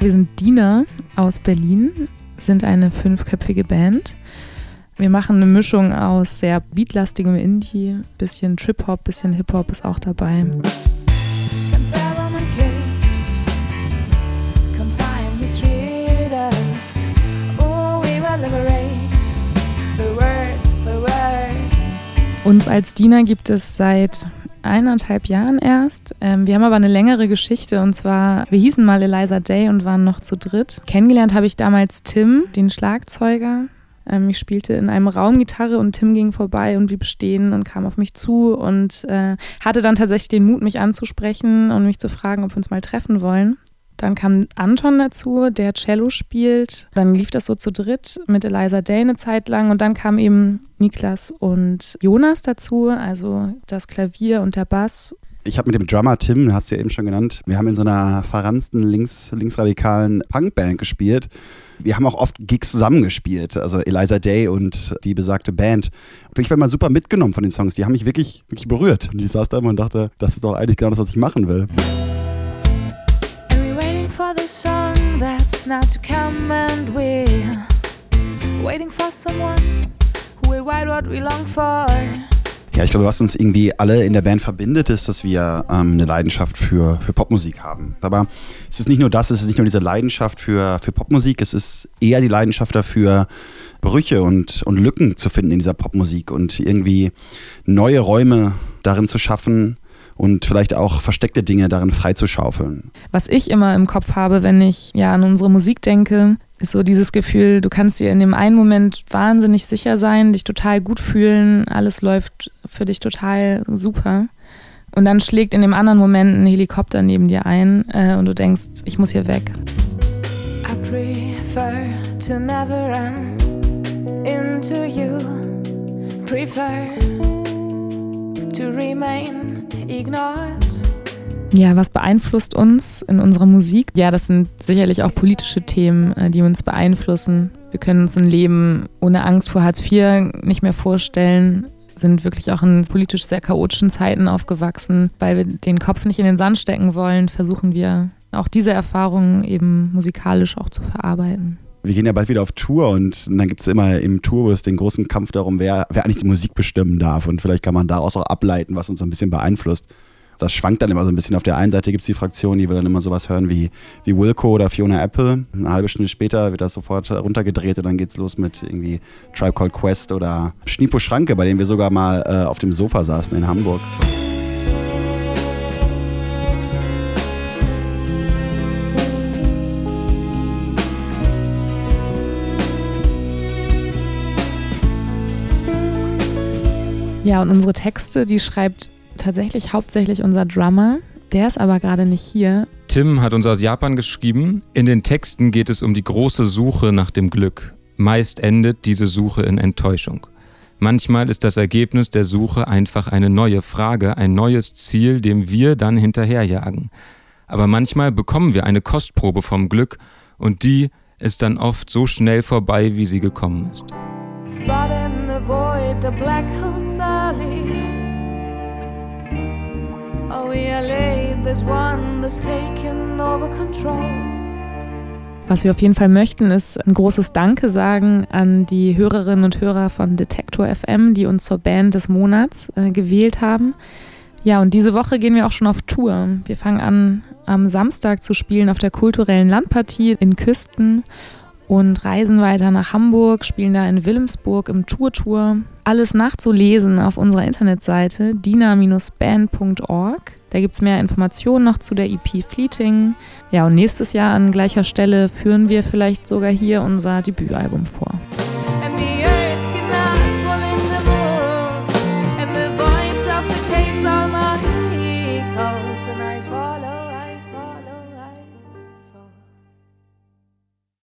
Wir sind Dina aus Berlin, sind eine fünfköpfige Band. Wir machen eine Mischung aus sehr beatlastigem Indie, bisschen Trip-Hop, bisschen Hip-Hop ist auch dabei. Uns als Diener gibt es seit eineinhalb Jahren erst. Ähm, wir haben aber eine längere Geschichte und zwar, wir hießen mal Eliza Day und waren noch zu dritt. Kennengelernt habe ich damals Tim, den Schlagzeuger. Ähm, ich spielte in einem Raum Gitarre und Tim ging vorbei und blieb stehen und kam auf mich zu und äh, hatte dann tatsächlich den Mut, mich anzusprechen und mich zu fragen, ob wir uns mal treffen wollen. Dann kam Anton dazu, der Cello spielt. Dann lief das so zu dritt mit Eliza Day eine Zeit lang. Und dann kamen eben Niklas und Jonas dazu, also das Klavier und der Bass. Ich habe mit dem Drummer Tim, hast du ja eben schon genannt, wir haben in so einer verransten links, linksradikalen Punkband gespielt. Wir haben auch oft Gigs zusammengespielt, also Eliza Day und die besagte Band. Und ich war mal super mitgenommen von den Songs. Die haben mich wirklich, wirklich berührt. Und ich saß da immer und dachte, das ist doch eigentlich genau das, was ich machen will for the song that's not to come and we're waiting for someone who will write what we long for. Ja, ich glaube, was uns irgendwie alle in der Band verbindet, ist, dass wir ähm, eine Leidenschaft für, für Popmusik haben. Aber es ist nicht nur das, es ist nicht nur diese Leidenschaft für, für Popmusik, es ist eher die Leidenschaft dafür, Brüche und, und Lücken zu finden in dieser Popmusik und irgendwie neue Räume darin zu schaffen, und vielleicht auch versteckte Dinge darin freizuschaufeln. Was ich immer im Kopf habe, wenn ich ja an unsere Musik denke, ist so dieses Gefühl, du kannst dir in dem einen Moment wahnsinnig sicher sein, dich total gut fühlen, alles läuft für dich total super. Und dann schlägt in dem anderen Moment ein Helikopter neben dir ein äh, und du denkst, ich muss hier weg. I prefer to never run into you. Prefer to remain. Ja, was beeinflusst uns in unserer Musik? Ja, das sind sicherlich auch politische Themen, äh, die uns beeinflussen. Wir können uns ein Leben ohne Angst vor Hartz IV nicht mehr vorstellen sind wirklich auch in politisch sehr chaotischen Zeiten aufgewachsen. Weil wir den Kopf nicht in den Sand stecken wollen, versuchen wir auch diese Erfahrungen eben musikalisch auch zu verarbeiten wir gehen ja bald wieder auf Tour und dann gibt es immer im Tourbus den großen Kampf darum, wer, wer eigentlich die Musik bestimmen darf. Und vielleicht kann man daraus auch ableiten, was uns so ein bisschen beeinflusst. Das schwankt dann immer so ein bisschen. Auf der einen Seite gibt es die Fraktion, die will dann immer sowas hören wie, wie Wilco oder Fiona Apple. Eine halbe Stunde später wird das sofort runtergedreht und dann geht's los mit irgendwie Tribe Called Quest oder Schnipo Schranke, bei dem wir sogar mal äh, auf dem Sofa saßen in Hamburg. Ja, und unsere Texte, die schreibt tatsächlich hauptsächlich unser Drummer. Der ist aber gerade nicht hier. Tim hat uns aus Japan geschrieben. In den Texten geht es um die große Suche nach dem Glück. Meist endet diese Suche in Enttäuschung. Manchmal ist das Ergebnis der Suche einfach eine neue Frage, ein neues Ziel, dem wir dann hinterherjagen. Aber manchmal bekommen wir eine Kostprobe vom Glück und die ist dann oft so schnell vorbei, wie sie gekommen ist. Spot in the black holes early. Oh, we are late, there's one that's taken over control. Was wir auf jeden Fall möchten, ist ein großes Danke sagen an die Hörerinnen und Hörer von Detektor FM, die uns zur Band des Monats äh, gewählt haben. Ja, und diese Woche gehen wir auch schon auf Tour. Wir fangen an, am Samstag zu spielen auf der kulturellen Landpartie in Küsten und reisen weiter nach Hamburg, spielen da in Wilhelmsburg im Tour-Tour. Alles nachzulesen auf unserer Internetseite dina-band.org. Da gibt es mehr Informationen noch zu der EP Fleeting. Ja, und nächstes Jahr an gleicher Stelle führen wir vielleicht sogar hier unser Debütalbum vor.